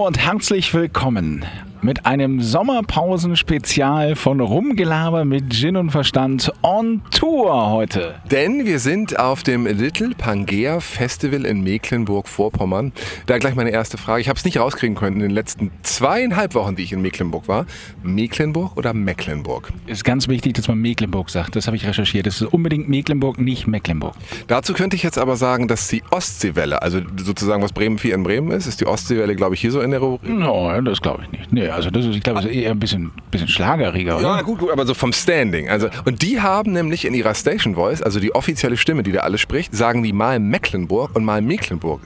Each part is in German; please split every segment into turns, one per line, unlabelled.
Und herzlich willkommen mit einem Sommerpausen-Spezial von Rumgelaber mit Gin und Verstand on Tour heute.
Denn wir sind auf dem Little Pangea Festival in Mecklenburg-Vorpommern. Da gleich meine erste Frage. Ich habe es nicht rauskriegen können in den letzten zweieinhalb Wochen, die ich in Mecklenburg war. Mecklenburg oder Mecklenburg?
Ist ganz wichtig, dass man Mecklenburg sagt. Das habe ich recherchiert. Das ist unbedingt Mecklenburg, nicht Mecklenburg.
Dazu könnte ich jetzt aber sagen, dass die Ostseewelle, also sozusagen was Bremen 4 in Bremen ist, ist die Ostseewelle, glaube ich, hier so in der Rubrik.
No, das glaube ich nicht. Nee, also das ist, ich glaube, das ist eher ein bisschen, bisschen schlageriger, oder?
Ja, gut, gut, aber so vom Standing. Also, und die haben nämlich in ihrer Station Voice, also die offizielle Stimme, die da alles spricht, sagen die mal Mecklenburg und mal Mecklenburg.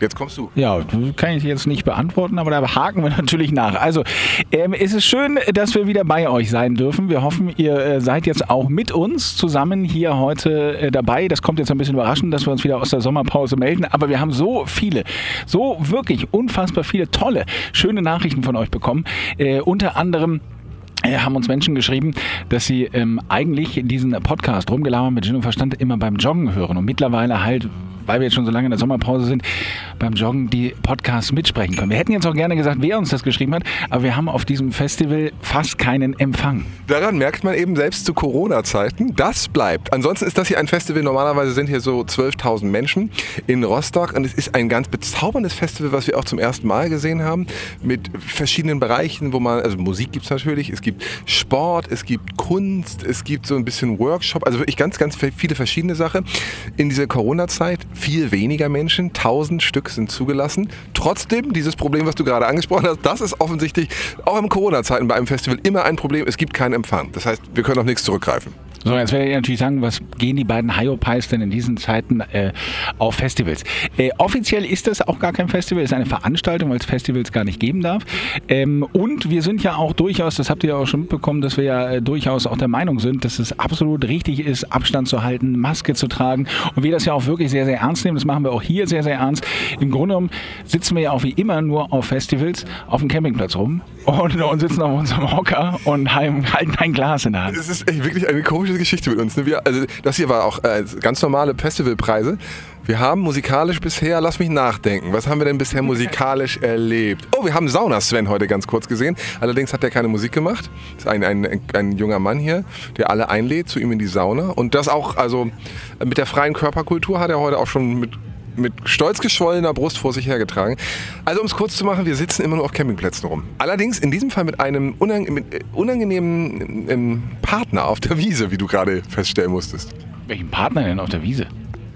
Jetzt kommst du.
Ja, kann ich jetzt nicht beantworten, aber da haken wir natürlich nach. Also, ähm, es ist schön, dass wir wieder bei euch sein dürfen. Wir hoffen, ihr äh, seid jetzt auch mit uns zusammen hier heute äh, dabei. Das kommt jetzt ein bisschen überraschend, dass wir uns wieder aus der Sommerpause melden, aber wir haben so viele, so wirklich unfassbar viele tolle, schöne Nachrichten von euch bekommen. Äh, unter anderem äh, haben uns Menschen geschrieben, dass sie ähm, eigentlich diesen Podcast rumgelabert mit Gin und Verstand immer beim Joggen hören und mittlerweile halt weil wir jetzt schon so lange in der Sommerpause sind, beim Joggen die Podcasts mitsprechen können. Wir hätten jetzt auch gerne gesagt, wer uns das geschrieben hat, aber wir haben auf diesem Festival fast keinen Empfang.
Daran merkt man eben selbst zu Corona-Zeiten, das bleibt. Ansonsten ist das hier ein Festival, normalerweise sind hier so 12.000 Menschen in Rostock und es ist ein ganz bezauberndes Festival, was wir auch zum ersten Mal gesehen haben, mit verschiedenen Bereichen, wo man, also Musik gibt es natürlich, es gibt Sport, es gibt Kunst, es gibt so ein bisschen Workshop, also wirklich ganz, ganz viele verschiedene Sachen. In dieser Corona-Zeit viel weniger Menschen, 1000 Stück sind zugelassen. Trotzdem, dieses Problem, was du gerade angesprochen hast, das ist offensichtlich auch in Corona-Zeiten bei einem Festival immer ein Problem. Es gibt keinen Empfang. Das heißt, wir können auf nichts zurückgreifen.
So, jetzt werde ich natürlich sagen, was gehen die beiden Hyopies denn in diesen Zeiten äh, auf Festivals? Äh, offiziell ist das auch gar kein Festival, es ist eine Veranstaltung, weil es Festivals gar nicht geben darf. Ähm, und wir sind ja auch durchaus, das habt ihr ja auch schon mitbekommen, dass wir ja äh, durchaus auch der Meinung sind, dass es absolut richtig ist, Abstand zu halten, Maske zu tragen. Und wir das ja auch wirklich sehr, sehr ernst nehmen. Das machen wir auch hier sehr, sehr ernst. Im Grunde genommen sitzen wir ja auch wie immer nur auf Festivals auf dem Campingplatz rum und, und sitzen auf unserem Hocker und halten ein Glas in der Hand.
Das ist echt wirklich eine komische komische Geschichte mit uns. Ne? Wir, also das hier war auch äh, ganz normale Festivalpreise. Wir haben musikalisch bisher, lass mich nachdenken, was haben wir denn bisher musikalisch erlebt? Oh, wir haben Sauna Sven heute ganz kurz gesehen. Allerdings hat er keine Musik gemacht. Das ist ein, ein, ein junger Mann hier, der alle einlädt zu ihm in die Sauna. Und das auch, also mit der freien Körperkultur hat er heute auch schon mit mit stolz geschwollener Brust vor sich hergetragen. Also um es kurz zu machen, wir sitzen immer nur auf Campingplätzen rum. Allerdings in diesem Fall mit einem unang mit äh, unangenehmen ähm, Partner auf der Wiese, wie du gerade feststellen musstest.
Welchen Partner denn auf der Wiese?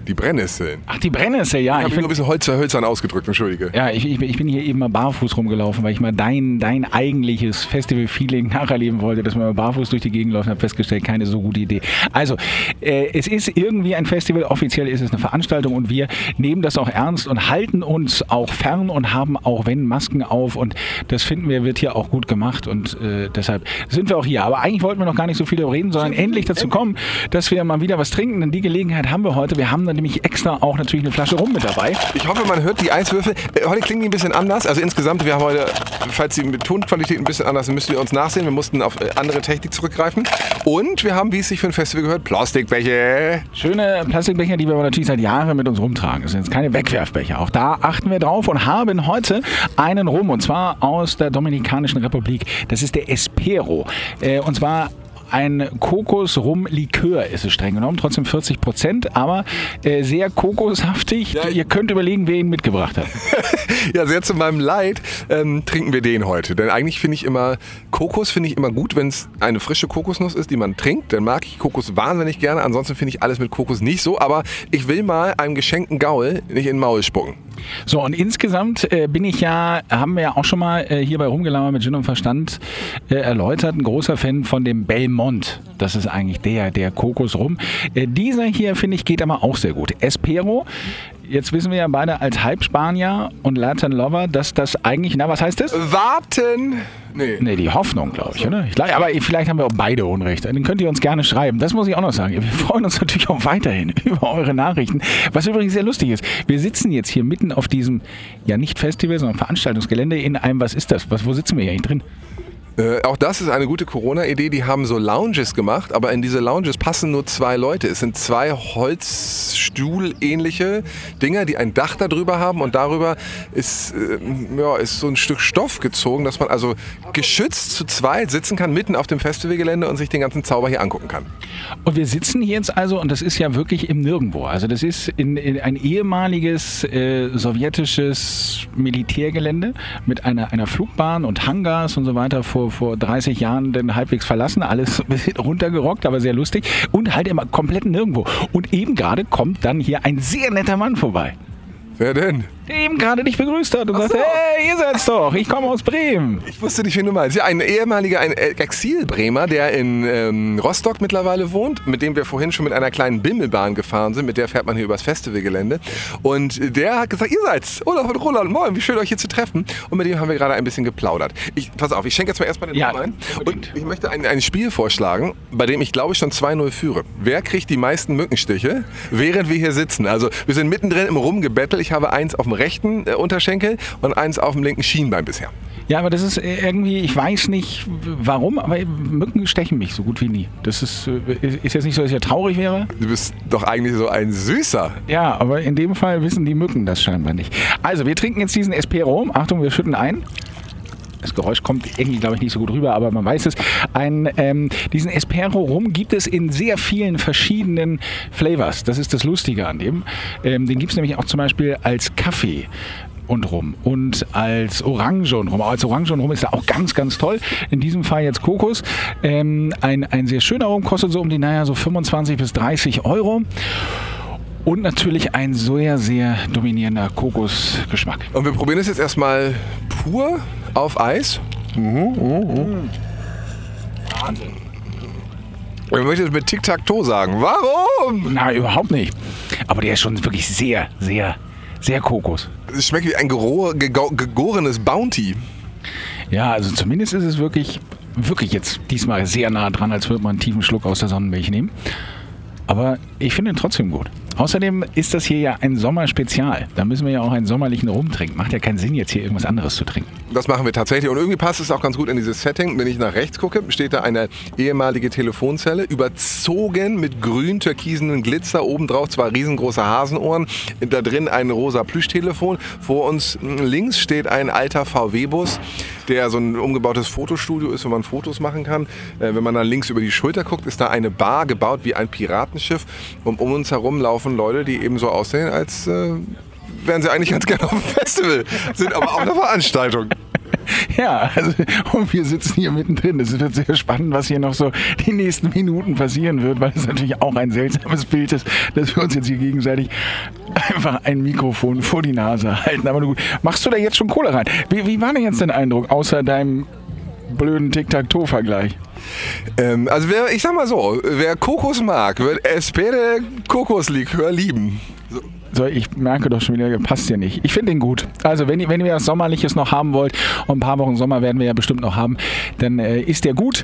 Die Brennnesseln.
Ach, die Brennnessel, ja.
Ich habe nur ein bisschen Holzer, hölzern ausgedrückt, entschuldige.
Ja, ich, ich, ich, bin hier eben mal barfuß rumgelaufen, weil ich mal dein, dein eigentliches Festival-Feeling nacherleben wollte, dass man mal barfuß durch die Gegend läuft und habe festgestellt, keine so gute Idee. Also, äh, es ist irgendwie ein Festival, offiziell ist es eine Veranstaltung und wir nehmen das auch ernst und halten uns auch fern und haben auch, wenn, Masken auf und das finden wir, wird hier auch gut gemacht und äh, deshalb sind wir auch hier. Aber eigentlich wollten wir noch gar nicht so viel darüber reden, sondern endlich dazu kommen, dass wir mal wieder was trinken, denn die Gelegenheit haben wir heute. Wir haben dann nämlich extra auch natürlich eine Flasche Rum mit dabei.
Ich hoffe, man hört die Eiswürfel. Äh, heute klingen die ein bisschen anders. Also insgesamt, wir haben heute, falls die mit Tonqualität ein bisschen anders sind, müsst ihr uns nachsehen. Wir mussten auf äh, andere Technik zurückgreifen. Und wir haben, wie es sich für ein Festival gehört, Plastikbecher.
Schöne Plastikbecher, die wir aber natürlich seit Jahren mit uns rumtragen. Das sind jetzt keine Wegwerfbecher. Auch da achten wir drauf und haben heute einen Rum. Und zwar aus der Dominikanischen Republik. Das ist der Espero. Äh, und zwar ein Kokos-Rum-Likör ist es streng genommen, trotzdem 40 Prozent, aber äh, sehr kokoshaftig. Ja, Ihr könnt überlegen, wer ihn mitgebracht hat.
ja, sehr zu meinem Leid ähm, trinken wir den heute. Denn eigentlich finde ich immer, Kokos finde ich immer gut, wenn es eine frische Kokosnuss ist, die man trinkt. Dann mag ich Kokos wahnsinnig gerne. Ansonsten finde ich alles mit Kokos nicht so. Aber ich will mal einem geschenkten Gaul nicht in den Maul spucken.
So, und insgesamt äh, bin ich ja, haben wir ja auch schon mal äh, hier bei Rumgelauer mit Gin und Verstand äh, erläutert, ein großer Fan von dem Belmont. Das ist eigentlich der, der Kokos rum. Äh, dieser hier, finde ich, geht aber auch sehr gut. Espero jetzt wissen wir ja beide als Halbspanier und Latin Lover, dass das eigentlich, na, was heißt das?
Warten!
Nee. Nee, die Hoffnung, glaube ich, oder? Ich, aber vielleicht haben wir auch beide Unrecht. Dann könnt ihr uns gerne schreiben. Das muss ich auch noch sagen. Wir freuen uns natürlich auch weiterhin über eure Nachrichten. Was übrigens sehr lustig ist. Wir sitzen jetzt hier mitten auf diesem, ja nicht Festival, sondern Veranstaltungsgelände in einem, was ist das? Was, wo sitzen wir hier eigentlich drin?
Äh, auch das ist eine gute Corona-Idee. Die haben so Lounges gemacht, aber in diese Lounges passen nur zwei Leute. Es sind zwei Holzstuhl-ähnliche Dinger, die ein Dach darüber haben und darüber ist, äh, ja, ist so ein Stück Stoff gezogen, dass man also geschützt zu zweit sitzen kann, mitten auf dem Festivalgelände und sich den ganzen Zauber hier angucken kann.
Und wir sitzen hier jetzt also, und das ist ja wirklich im Nirgendwo. Also das ist in, in ein ehemaliges äh, sowjetisches Militärgelände mit einer, einer Flugbahn und Hangars und so weiter vor vor, 30 Jahren dann halbwegs verlassen, alles runtergerockt, aber sehr lustig und halt immer komplett nirgendwo. Und eben gerade kommt dann hier ein sehr netter Mann vorbei.
Wer denn?
Der eben gerade dich begrüßt hat und sagte, so. hey, ihr seid's doch, ich komme aus Bremen.
Ich wusste nicht, wen du meinst. Ja, ein ehemaliger, ein Exil-Bremer, der in ähm, Rostock mittlerweile wohnt, mit dem wir vorhin schon mit einer kleinen Bimmelbahn gefahren sind, mit der fährt man hier übers Festivalgelände. Und der hat gesagt, ihr seid's, Olaf und Roland, moin, wie schön euch hier zu treffen. Und mit dem haben wir gerade ein bisschen geplaudert. Ich, pass auf, ich schenke jetzt mal erstmal den
ja,
ein. Und ich möchte ein, ein Spiel vorschlagen, bei dem ich glaube ich schon 2-0 führe. Wer kriegt die meisten Mückenstiche, während wir hier sitzen? Also wir sind mittendrin im Rumgebettel. Ich habe eins auf dem rechten äh, Unterschenkel und eins auf dem linken Schienbein bisher.
Ja, aber das ist irgendwie, ich weiß nicht warum, aber Mücken stechen mich so gut wie nie. Das ist, äh, ist jetzt nicht so, dass ich ja traurig wäre.
Du bist doch eigentlich so ein Süßer.
Ja, aber in dem Fall wissen die Mücken das scheinbar nicht. Also, wir trinken jetzt diesen SP Rom. Achtung, wir schütten ein das Geräusch kommt irgendwie, glaube ich, nicht so gut rüber, aber man weiß es. Ein, ähm, diesen Espero Rum gibt es in sehr vielen verschiedenen Flavors. Das ist das Lustige an dem. Ähm, den gibt es nämlich auch zum Beispiel als Kaffee und Rum und als Orange und Rum. Als Orange und Rum ist er auch ganz, ganz toll. In diesem Fall jetzt Kokos. Ähm, ein, ein sehr schöner Rum kostet so um die, naja, so 25 bis 30 Euro. Und natürlich ein sehr, sehr dominierender Kokosgeschmack.
Und wir probieren es jetzt erstmal pur auf Eis. Mhm, mhm. Wahnsinn. Ich möchte es mit Tic-Tac-Toe sagen. Warum?
Nein, überhaupt nicht. Aber der ist schon wirklich sehr, sehr, sehr Kokos.
Es schmeckt wie ein gegorenes Bounty.
Ja, also zumindest ist es wirklich, wirklich jetzt diesmal sehr nah dran, als würde man einen tiefen Schluck aus der Sonnenmilch nehmen. Aber ich finde ihn trotzdem gut. Außerdem ist das hier ja ein Sommerspezial. Da müssen wir ja auch einen sommerlichen Rum trinken. Macht ja keinen Sinn, jetzt hier irgendwas anderes zu trinken.
Das machen wir tatsächlich. Und irgendwie passt es auch ganz gut in dieses Setting. Wenn ich nach rechts gucke, steht da eine ehemalige Telefonzelle, überzogen mit grün türkisenen Glitzer, obendrauf zwei riesengroße Hasenohren, da drin ein rosa Plüschtelefon. Vor uns links steht ein alter VW-Bus, der so ein umgebautes Fotostudio ist, wo man Fotos machen kann. Äh, wenn man dann links über die Schulter guckt, ist da eine Bar gebaut wie ein Piratenschiff. Und um uns herum laufen von Leute, die eben so aussehen, als äh, wären sie eigentlich ganz gerne auf dem Festival, sind aber auch eine Veranstaltung.
Ja, also, und wir sitzen hier mittendrin. Es wird sehr spannend, was hier noch so die nächsten Minuten passieren wird, weil es natürlich auch ein seltsames Bild ist, dass wir uns jetzt hier gegenseitig einfach ein Mikrofon vor die Nase halten. Aber gut, machst du da jetzt schon Kohle rein? Wie, wie war denn jetzt dein Eindruck, außer deinem blöden Tic-Tac-Toe-Vergleich?
Ähm, also wer, ich sag mal so, wer Kokos mag, wird Espere Kokoslikör lieben.
So. So, ich merke doch schon wieder, passt ja nicht. Ich finde den gut. Also, wenn, wenn ihr was Sommerliches noch haben wollt, und ein paar Wochen Sommer werden wir ja bestimmt noch haben, dann äh, ist der gut.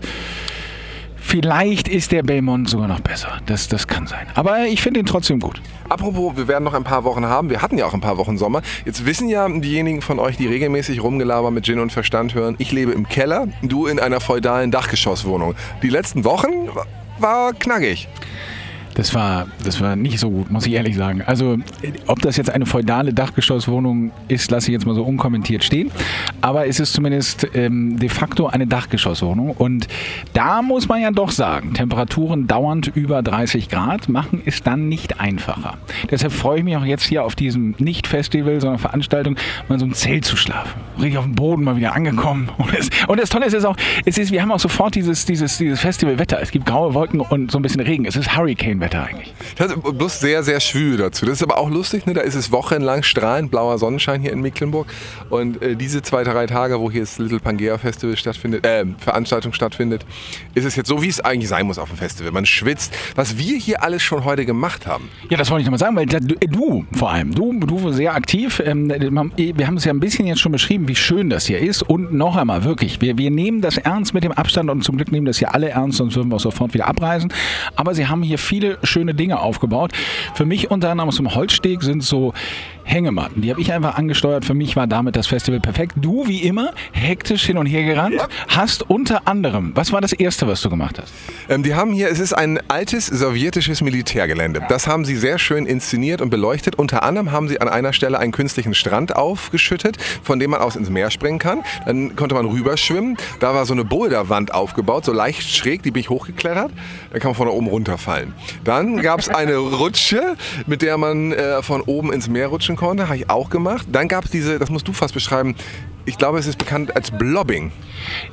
Vielleicht ist der Belmont sogar noch besser. Das, das kann sein. Aber ich finde ihn trotzdem gut.
Apropos, wir werden noch ein paar Wochen haben. Wir hatten ja auch ein paar Wochen Sommer. Jetzt wissen ja diejenigen von euch, die regelmäßig Rumgelaber mit Gin und Verstand hören, ich lebe im Keller, du in einer feudalen Dachgeschosswohnung. Die letzten Wochen war knackig.
Das war, das war nicht so gut, muss ich ehrlich sagen. Also, ob das jetzt eine feudale Dachgeschosswohnung ist, lasse ich jetzt mal so unkommentiert stehen. Aber es ist zumindest ähm, de facto eine Dachgeschosswohnung. Und da muss man ja doch sagen, Temperaturen dauernd über 30 Grad machen es dann nicht einfacher. Deshalb freue ich mich auch jetzt hier auf diesem nicht Festival, sondern Veranstaltung, mal so ein Zelt zu schlafen. Richtig auf dem Boden mal wieder angekommen. Und, es, und das Tolle ist, ist auch, es ist, wir haben auch sofort dieses, dieses, dieses Festivalwetter. Es gibt graue Wolken und so ein bisschen Regen. Es ist Hurricane Wetter eigentlich.
Das ist bloß sehr, sehr schwül dazu. Das ist aber auch lustig, ne? da ist es wochenlang strahlend blauer Sonnenschein hier in Mecklenburg. Und äh, diese zwei, drei Tage, wo hier das Little Pangea Festival stattfindet, äh, Veranstaltung stattfindet, ist es jetzt so, wie es eigentlich sein muss auf dem Festival. Man schwitzt. Was wir hier alles schon heute gemacht haben.
Ja, das wollte ich nochmal sagen, weil du vor allem, du, du sehr aktiv. Ähm, wir haben es ja ein bisschen jetzt schon beschrieben, wie schön das hier ist. Und noch einmal, wirklich, wir, wir nehmen das ernst mit dem Abstand und zum Glück nehmen das hier alle ernst, sonst würden wir auch sofort wieder abreisen. Aber sie haben hier viele schöne Dinge aufgebaut. Für mich unter anderem aus Holzsteg sind so Hängematten. Die habe ich einfach angesteuert. Für mich war damit das Festival perfekt. Du, wie immer, hektisch hin und her gerannt. Ja. Hast unter anderem, was war das Erste, was du gemacht hast?
Ähm, die haben hier, es ist ein altes sowjetisches Militärgelände. Das haben sie sehr schön inszeniert und beleuchtet. Unter anderem haben sie an einer Stelle einen künstlichen Strand aufgeschüttet, von dem man aus ins Meer springen kann. Dann konnte man rüberschwimmen. Da war so eine Boulderwand aufgebaut, so leicht schräg, die bin ich hochgeklettert. Da kann man von da oben runterfallen. Dann gab es eine Rutsche, mit der man äh, von oben ins Meer rutschen konnte. Habe ich auch gemacht. Dann gab es diese, das musst du fast beschreiben, ich glaube, es ist bekannt als Blobbing.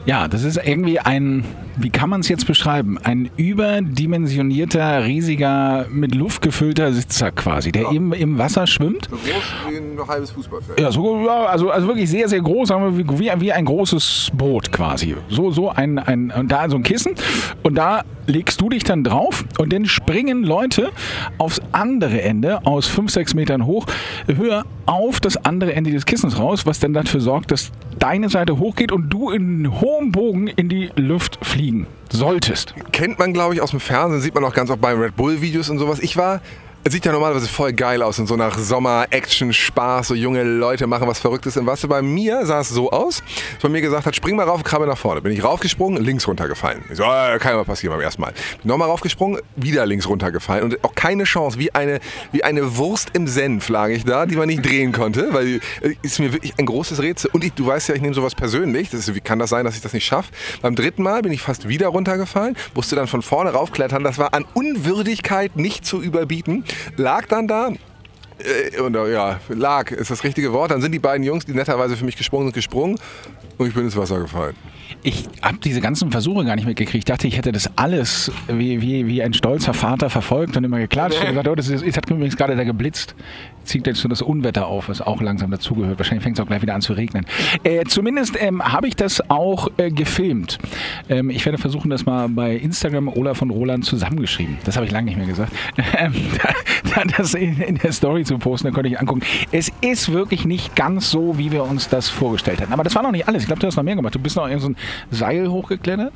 Ja, das ist irgendwie ein, wie kann man es jetzt beschreiben? Ein überdimensionierter, riesiger, mit Luft gefüllter Sitzer quasi, der ja. im, im Wasser schwimmt.
So groß wie ein halbes Fußballfeld.
Ja, so, ja also, also wirklich sehr, sehr groß, sagen wir, wie, wie ein großes Boot quasi. So, so ein, ein, und da so ein Kissen und da legst du dich dann drauf und dann springen Leute aufs andere Ende aus 5, 6 Metern hoch, höher auf das andere Ende des Kissens raus, was dann dafür sorgt, dass deine Seite hochgeht und du in hohem Bogen in die Luft fliegen solltest.
Kennt man, glaube ich, aus dem Fernsehen, sieht man auch ganz oft bei Red Bull-Videos und sowas. Ich war es sieht ja normalerweise voll geil aus und so nach Sommer, Action, Spaß, so junge Leute machen was Verrücktes im Wasser. Bei mir sah es so aus, dass man mir gesagt hat, spring mal rauf, krabbe nach vorne. Bin ich raufgesprungen, links runtergefallen. Ich so, äh, kann ja mal passieren beim ersten Mal. Nochmal raufgesprungen, wieder links runtergefallen und auch keine Chance, wie eine, wie eine Wurst im Senf lag ich da, die man nicht drehen konnte, weil äh, ist mir wirklich ein großes Rätsel. Und ich, du weißt ja, ich nehme sowas persönlich. Das ist, wie kann das sein, dass ich das nicht schaffe? Beim dritten Mal bin ich fast wieder runtergefallen, musste dann von vorne raufklettern. Das war an Unwürdigkeit nicht zu überbieten lag dann da äh, und äh, ja, lag ist das richtige Wort. Dann sind die beiden Jungs, die netterweise für mich gesprungen sind, gesprungen und ich bin ins Wasser gefallen.
Ich habe diese ganzen Versuche gar nicht mitgekriegt. Ich dachte, ich hätte das alles wie, wie, wie ein stolzer Vater verfolgt und immer geklatscht und gesagt, oh, das ist, es hat übrigens gerade da geblitzt. Zieht jetzt so das Unwetter auf, was auch langsam dazugehört. Wahrscheinlich fängt es auch gleich wieder an zu regnen. Äh, zumindest ähm, habe ich das auch äh, gefilmt. Ähm, ich werde versuchen, das mal bei Instagram Olaf von Roland zusammengeschrieben. Das habe ich lange nicht mehr gesagt. Ähm, da, das in, in, der Story zu posten, da konnte ich angucken. Es ist wirklich nicht ganz so, wie wir uns das vorgestellt hatten. Aber das war noch nicht alles. Ich glaube, du hast noch mehr gemacht. Du bist noch so ein Seil hochgeklettert?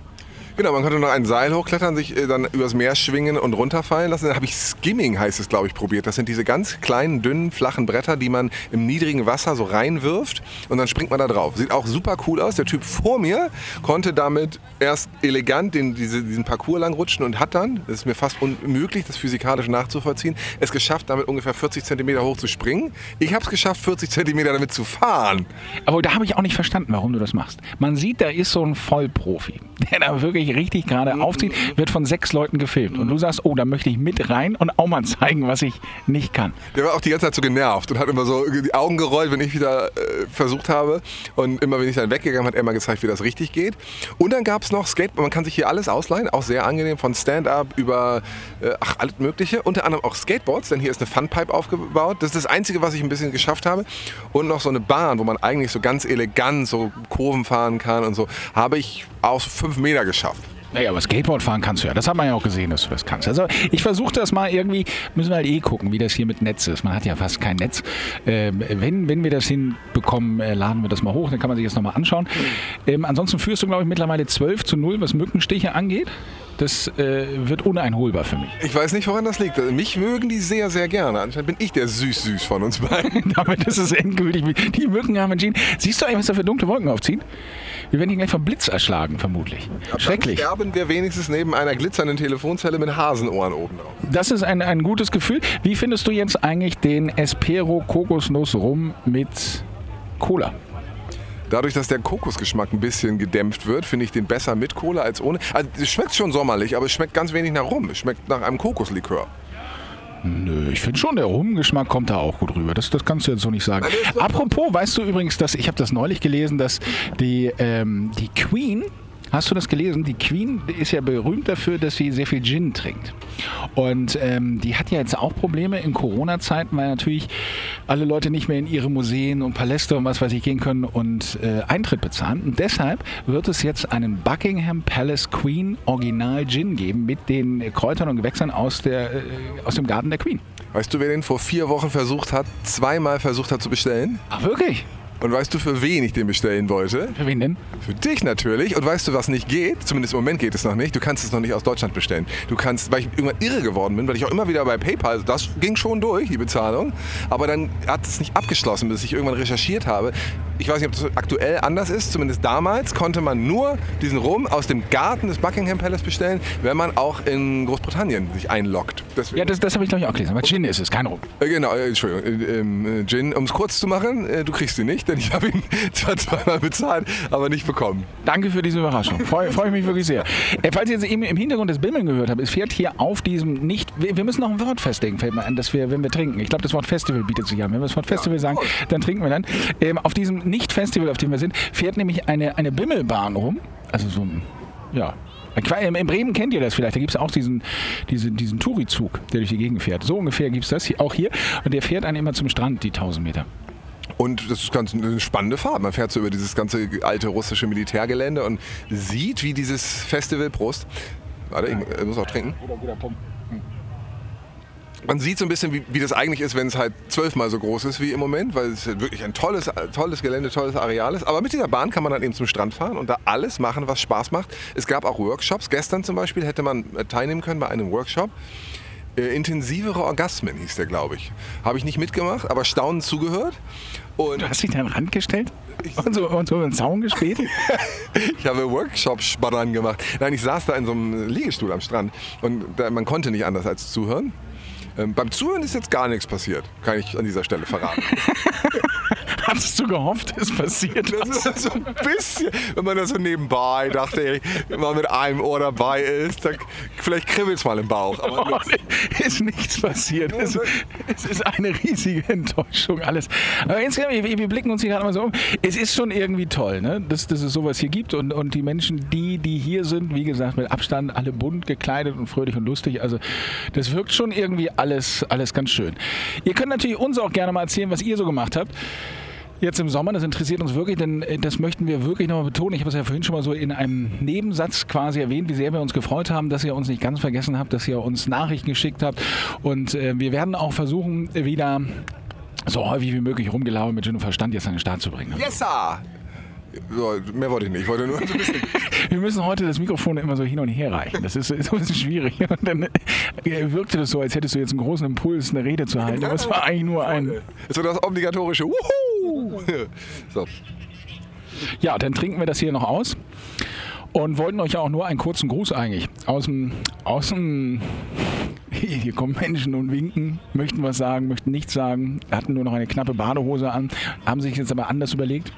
Genau, man konnte noch ein Seil hochklettern, sich äh, dann übers Meer schwingen und runterfallen lassen. Dann habe ich Skimming, heißt es, glaube ich, probiert. Das sind diese ganz kleinen, dünnen, flachen Bretter, die man im niedrigen Wasser so reinwirft und dann springt man da drauf. Sieht auch super cool aus. Der Typ vor mir konnte damit erst elegant den, diese, diesen Parcours lang rutschen und hat dann, das ist mir fast unmöglich, das physikalisch nachzuvollziehen, es geschafft, damit ungefähr 40 Zentimeter hoch zu springen. Ich habe es geschafft, 40 Zentimeter damit zu fahren.
Aber da habe ich auch nicht verstanden, warum du das machst. Man sieht, da ist so ein Vollprofi, der da wirklich wirklich richtig gerade mhm. aufzieht, wird von sechs Leuten gefilmt. Und du sagst, oh, da möchte ich mit rein und auch mal zeigen, was ich nicht kann.
Der war auch die ganze Zeit so genervt und hat immer so die Augen gerollt, wenn ich wieder äh, versucht habe. Und immer wenn ich dann weggegangen hat er immer gezeigt, wie das richtig geht. Und dann gab es noch Skateboard. Man kann sich hier alles ausleihen, auch sehr angenehm, von Stand-up über äh, ach, alles Mögliche. Unter anderem auch Skateboards, denn hier ist eine Funpipe aufgebaut. Das ist das Einzige, was ich ein bisschen geschafft habe. Und noch so eine Bahn, wo man eigentlich so ganz elegant so Kurven fahren kann und so. Habe ich aus fünf Meter geschafft.
Naja, aber Skateboard fahren kannst du ja. Das hat man ja auch gesehen, dass du das kannst. Also ich versuche das mal irgendwie, müssen wir halt eh gucken, wie das hier mit Netz ist. Man hat ja fast kein Netz. Ähm, wenn, wenn wir das hinbekommen, äh, laden wir das mal hoch, dann kann man sich das nochmal anschauen. Ähm, ansonsten führst du, glaube ich, mittlerweile 12 zu 0, was Mückenstiche angeht. Das äh, wird uneinholbar für mich.
Ich weiß nicht, woran das liegt. Mich mögen die sehr, sehr gerne. Anscheinend bin ich der Süß-Süß von uns beiden.
Damit ist es endgültig. Die Mücken haben entschieden. Siehst du eigentlich, was da für dunkle Wolken aufziehen? Wir werden hier gleich vom Blitz erschlagen, vermutlich.
Ja, Schrecklich. Dann sterben wir wenigstens neben einer glitzernden Telefonzelle mit Hasenohren oben drauf.
Das ist ein, ein gutes Gefühl. Wie findest du jetzt eigentlich den Espero Kokosnuss Rum mit Cola?
Dadurch, dass der Kokosgeschmack ein bisschen gedämpft wird, finde ich den besser mit Cola als ohne. Also, es schmeckt schon sommerlich, aber es schmeckt ganz wenig nach Rum. Es schmeckt nach einem Kokoslikör.
Nö, ich finde schon, der Rumgeschmack kommt da auch gut rüber. Das, das kannst du jetzt so nicht sagen. Apropos, weißt du übrigens, dass ich habe das neulich gelesen, dass die, ähm, die Queen Hast du das gelesen? Die Queen ist ja berühmt dafür, dass sie sehr viel Gin trinkt. Und ähm, die hat ja jetzt auch Probleme in Corona-Zeiten, weil natürlich alle Leute nicht mehr in ihre Museen und Paläste und was weiß ich gehen können und äh, Eintritt bezahlen. Und deshalb wird es jetzt einen Buckingham Palace Queen Original Gin geben mit den Kräutern und Gewächsern aus, der, äh, aus dem Garten der Queen.
Weißt du, wer den vor vier Wochen versucht hat, zweimal versucht hat zu bestellen?
Ach, wirklich?
Und weißt du, für wen ich den bestellen wollte?
Für wen denn?
Für dich natürlich. Und weißt du, was nicht geht? Zumindest im Moment geht es noch nicht. Du kannst es noch nicht aus Deutschland bestellen. Du kannst, weil ich irgendwann irre geworden bin, weil ich auch immer wieder bei PayPal, das ging schon durch, die Bezahlung. Aber dann hat es nicht abgeschlossen, bis ich irgendwann recherchiert habe. Ich weiß nicht, ob das aktuell anders ist. Zumindest damals konnte man nur diesen Rum aus dem Garten des Buckingham Palace bestellen, wenn man auch in Großbritannien sich einloggt.
Deswegen. Ja, das, das habe ich glaube ich auch gelesen. Aber Gin ist es, kein Rum.
Äh, genau, äh, Entschuldigung. Äh, ähm, Gin, um es kurz zu machen, du kriegst ihn nicht, denn ich habe ihn zwar zweimal bezahlt, aber nicht bekommen.
Danke für diese Überraschung. Freue freu ich mich wirklich sehr. Äh, falls ihr jetzt eben im Hintergrund das Bimmeln gehört habt, es fährt hier auf diesem nicht. Wir, wir müssen noch ein Wort festlegen, fällt mir an, dass wir, wenn wir trinken. Ich glaube, das Wort Festival bietet sich an. Wenn wir das Wort Festival ja, sagen, dann trinken wir dann. Ähm, auf diesem Nicht-Festival, auf dem wir sind, fährt nämlich eine, eine Bimmelbahn rum. Also so ein, ja, in Bremen kennt ihr das vielleicht, da gibt es auch diesen, diesen, diesen Touri-Zug, der durch die Gegend fährt. So ungefähr gibt es das hier, auch hier. Und der fährt einen immer zum Strand, die 1000 Meter.
Und das ist ganz eine spannende Fahrt. Man fährt so über dieses ganze alte russische Militärgelände und sieht, wie dieses Festival, Prost, warte, ich muss auch trinken. Man sieht so ein bisschen, wie, wie das eigentlich ist, wenn es halt zwölfmal so groß ist wie im Moment, weil es wirklich ein tolles, tolles Gelände, tolles Areal ist. Aber mit dieser Bahn kann man dann eben zum Strand fahren und da alles machen, was Spaß macht. Es gab auch Workshops. Gestern zum Beispiel hätte man teilnehmen können bei einem Workshop. Äh, intensivere Orgasmen hieß der, glaube ich. Habe ich nicht mitgemacht, aber staunend zugehört.
Und du hast dich da den Rand gestellt und so, und so einen Zaun gespielt?
ich habe Workshops dran gemacht. Nein, ich saß da in so einem Liegestuhl am Strand und da, man konnte nicht anders als zuhören. Ähm, beim Zuhören ist jetzt gar nichts passiert, kann ich an dieser Stelle verraten.
Hattest du gehofft, es passiert
das ist so ein bisschen, wenn man da so nebenbei dachte, wenn man mit einem Ohr dabei ist, dann vielleicht kribbelt es mal im Bauch. Aber
oh, ist nichts passiert. Es, es, ist eine riesige Enttäuschung alles. Aber insgesamt, wir, wir blicken uns hier gerade mal so um. Es ist schon irgendwie toll, ne? dass, dass es sowas hier gibt und, und die Menschen, die, die hier sind, wie gesagt, mit Abstand, alle bunt gekleidet und fröhlich und lustig. Also das wirkt schon irgendwie alles, alles ganz schön. Ihr könnt natürlich uns auch gerne mal erzählen, was ihr so gemacht habt jetzt im Sommer. Das interessiert uns wirklich, denn äh, das möchten wir wirklich nochmal betonen. Ich habe es ja vorhin schon mal so in einem Nebensatz quasi erwähnt, wie sehr wir uns gefreut haben, dass ihr uns nicht ganz vergessen habt, dass ihr uns Nachrichten geschickt habt. Und äh, wir werden auch versuchen, wieder so häufig wie möglich rumgelaufen mit und Verstand jetzt an den Start zu bringen.
Yes, sir! So, mehr wollte ich nicht. Ich wollte nur so.
Wir müssen heute das Mikrofon immer so hin und her reichen. Das ist, ist ein bisschen schwierig. Und dann äh, wirkte das so, als hättest du jetzt einen großen Impuls, eine Rede zu halten. Aber es war eigentlich nur ein.
So das obligatorische Wuhu!
So. Ja, dann trinken wir das hier noch aus und wollten euch auch nur einen kurzen Gruß eigentlich aus dem, aus dem hier kommen Menschen und winken, möchten was sagen, möchten nichts sagen, hatten nur noch eine knappe Badehose an, haben sich jetzt aber anders überlegt.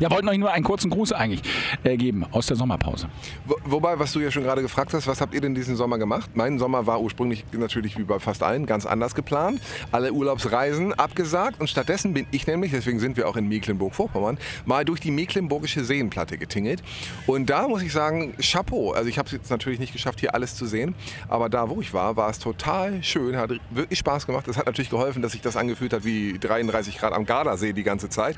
Ja, wollten euch nur einen kurzen Gruß eigentlich äh, geben aus der Sommerpause.
Wo, wobei, was du ja schon gerade gefragt hast, was habt ihr denn diesen Sommer gemacht? Mein Sommer war ursprünglich natürlich wie bei fast allen ganz anders geplant. Alle Urlaubsreisen abgesagt und stattdessen bin ich nämlich, deswegen sind wir auch in Mecklenburg-Vorpommern, mal durch die Mecklenburgische Seenplatte getingelt. Und da muss ich sagen, Chapeau. Also ich habe es jetzt natürlich nicht geschafft, hier alles zu sehen, aber da, wo ich war, war es total schön, hat wirklich Spaß gemacht. Es hat natürlich geholfen, dass sich das angefühlt hat wie 33 Grad am Gardasee die ganze Zeit.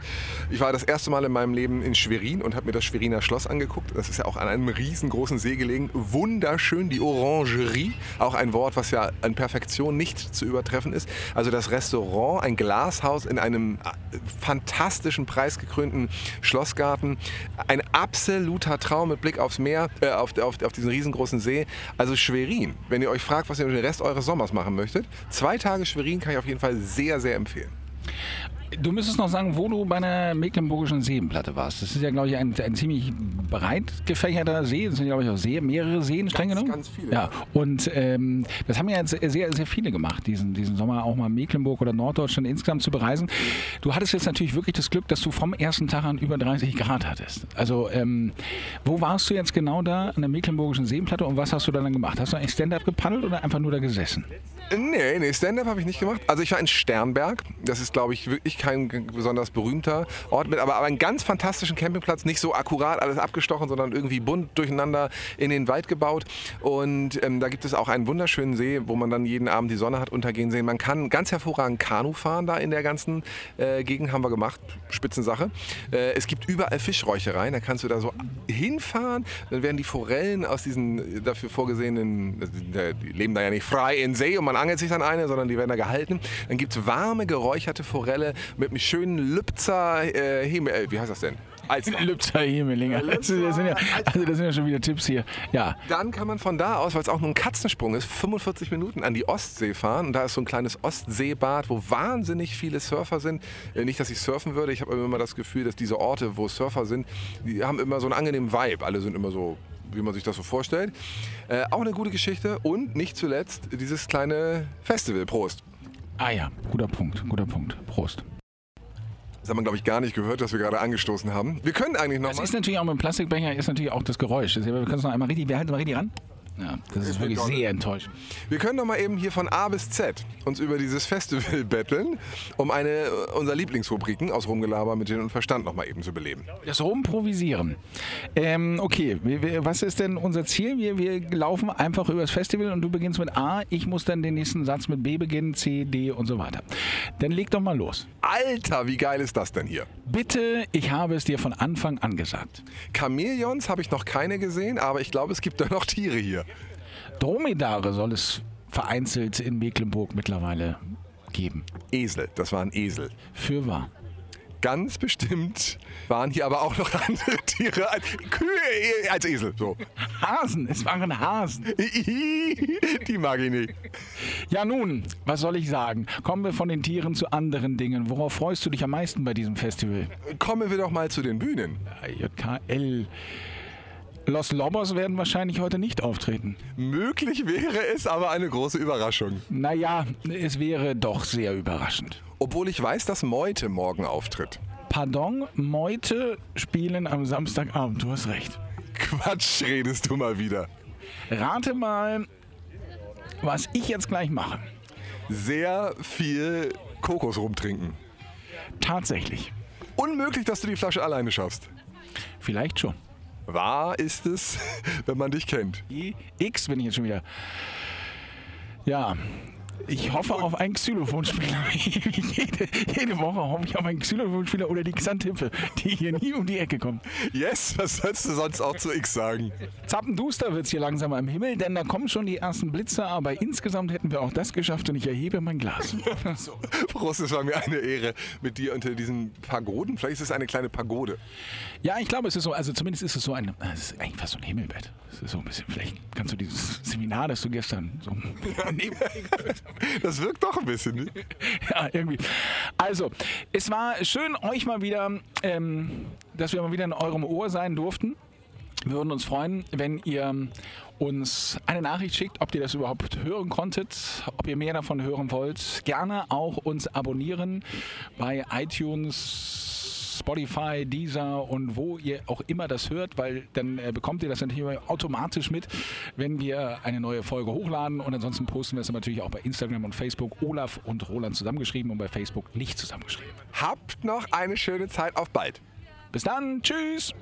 Ich war das erste Mal in meinem Leben in Schwerin und habe mir das Schweriner Schloss angeguckt. Das ist ja auch an einem riesengroßen See gelegen. Wunderschön, die Orangerie. Auch ein Wort, was ja an Perfektion nicht zu übertreffen ist. Also das Restaurant, ein Glashaus in einem äh, fantastischen, preisgekrönten Schlossgarten. Ein absoluter Traum mit Blick aufs Meer, äh, auf, auf, auf diesen riesengroßen See. Also Schwerin, wenn ihr euch fragt, was ihr dem Rest eures Sommers machen möchtet, zwei Tage Schwerin kann ich auf jeden Fall sehr, sehr empfehlen.
Du müsstest noch sagen, wo du bei der Mecklenburgischen Seenplatte warst. Das ist ja, glaube ich, ein, ein ziemlich breit gefächerter See. Das sind, glaube ich, auch sehr, mehrere Seen streng genommen.
Ganz viele.
Ja, und ähm, das haben ja jetzt sehr, sehr viele gemacht, diesen, diesen Sommer auch mal Mecklenburg oder Norddeutschland insgesamt zu bereisen. Du hattest jetzt natürlich wirklich das Glück, dass du vom ersten Tag an über 30 Grad hattest. Also, ähm, wo warst du jetzt genau da an der Mecklenburgischen Seenplatte und was hast du dann gemacht? Hast du eigentlich Stand-up gepaddelt oder einfach nur da gesessen?
Nee, nee, Stand-up habe ich nicht gemacht. Also ich war in Sternberg. Das ist, glaube ich, wirklich kein besonders berühmter Ort mit, aber, aber einen ganz fantastischen Campingplatz. Nicht so akkurat alles abgestochen, sondern irgendwie bunt durcheinander in den Wald gebaut. Und ähm, da gibt es auch einen wunderschönen See, wo man dann jeden Abend die Sonne hat untergehen sehen. Man kann ganz hervorragend Kanu fahren da in der ganzen äh, Gegend, haben wir gemacht. Spitzensache. Äh, es gibt überall Fischräuchereien. Da kannst du da so hinfahren. Dann werden die Forellen aus diesen dafür vorgesehenen, die leben da ja nicht frei in See und man angelt sich dann eine, sondern die werden da gehalten. Dann gibt es warme, geräucherte Forelle mit einem schönen Lübzer äh, Himmel, äh, wie heißt das denn? Alster.
Lübzer Hemelinger. Also, das sind ja, also das sind ja schon wieder Tipps hier. Ja.
Dann kann man von da aus, weil es auch nur ein Katzensprung ist, 45 Minuten an die Ostsee fahren. Und da ist so ein kleines Ostseebad, wo wahnsinnig viele Surfer sind. Äh, Nicht, dass ich surfen würde. Ich habe immer das Gefühl, dass diese Orte, wo Surfer sind, die haben immer so einen angenehmen Vibe. Alle sind immer so, wie man sich das so vorstellt. Äh, auch eine gute Geschichte. Und nicht zuletzt dieses kleine Festival. Prost.
Ah ja, guter Punkt, guter Punkt. Prost.
Das hat man, glaube ich, gar nicht gehört, dass wir gerade angestoßen haben. Wir können eigentlich noch
Das
mal.
ist natürlich auch mit dem Plastikbecher ist natürlich auch das Geräusch. Wir können es noch einmal richtig, wir halten mal richtig ran. Ja, das ist wirklich sehr enttäuschend.
Wir können doch mal eben hier von A bis Z uns über dieses Festival betteln, um eine äh, unserer Lieblingsrubriken aus Rumgelaber mit Sinn und Verstand noch mal eben zu beleben.
Das Rumprovisieren. Ähm, okay, wir, wir, was ist denn unser Ziel? Wir, wir laufen einfach über das Festival und du beginnst mit A, ich muss dann den nächsten Satz mit B beginnen, C, D und so weiter. Dann leg doch mal los.
Alter, wie geil ist das denn hier?
Bitte, ich habe es dir von Anfang an gesagt.
Chamäleons habe ich noch keine gesehen, aber ich glaube, es gibt da noch Tiere hier.
Dromedare soll es vereinzelt in Mecklenburg mittlerweile geben.
Esel, das waren Esel.
Für wahr.
Ganz bestimmt waren hier aber auch noch andere Tiere als Kühe als Esel. So.
Hasen, es waren Hasen.
Die mag ich nicht.
Ja nun, was soll ich sagen? Kommen wir von den Tieren zu anderen Dingen. Worauf freust du dich am meisten bei diesem Festival?
Kommen wir doch mal zu den Bühnen.
JKL. Los Lobos werden wahrscheinlich heute nicht auftreten.
Möglich wäre es aber eine große Überraschung.
Naja, es wäre doch sehr überraschend.
Obwohl ich weiß, dass Meute morgen auftritt.
Pardon, Meute spielen am Samstagabend, du hast recht.
Quatsch, redest du mal wieder.
Rate mal, was ich jetzt gleich mache.
Sehr viel Kokos rumtrinken.
Tatsächlich.
Unmöglich, dass du die Flasche alleine schaffst.
Vielleicht schon.
Wahr ist es, wenn man dich kennt.
X bin ich jetzt schon wieder. Ja, ich hoffe auf einen Xylophonspieler. jede, jede Woche hoffe ich auf einen Xylophonspieler oder die Xantippe, die hier nie um die Ecke kommt.
Yes, was sollst du sonst auch zu X sagen?
Zappenduster wird es hier langsam am Himmel, denn da kommen schon die ersten Blitze, aber insgesamt hätten wir auch das geschafft und ich erhebe mein Glas. so.
Prost, es war mir eine Ehre mit dir unter diesen Pagoden. Vielleicht ist es eine kleine Pagode.
Ja, ich glaube, es ist so, also zumindest ist es so ein, es ist eigentlich fast so ein Himmelbett. Es ist so ein bisschen, vielleicht kannst du dieses Seminar, das du gestern so hast,
Das wirkt doch ein bisschen. Ne?
ja, irgendwie. Also, es war schön, euch mal wieder, ähm, dass wir mal wieder in eurem Ohr sein durften. Wir würden uns freuen, wenn ihr uns eine Nachricht schickt, ob ihr das überhaupt hören konntet, ob ihr mehr davon hören wollt. Gerne auch uns abonnieren bei iTunes, Spotify, Deezer und wo ihr auch immer das hört, weil dann äh, bekommt ihr das natürlich automatisch mit, wenn wir eine neue Folge hochladen. Und ansonsten posten wir es natürlich auch bei Instagram und Facebook. Olaf und Roland zusammengeschrieben und bei Facebook nicht zusammengeschrieben.
Habt noch eine schöne Zeit. Auf bald.
Bis dann, tschüss!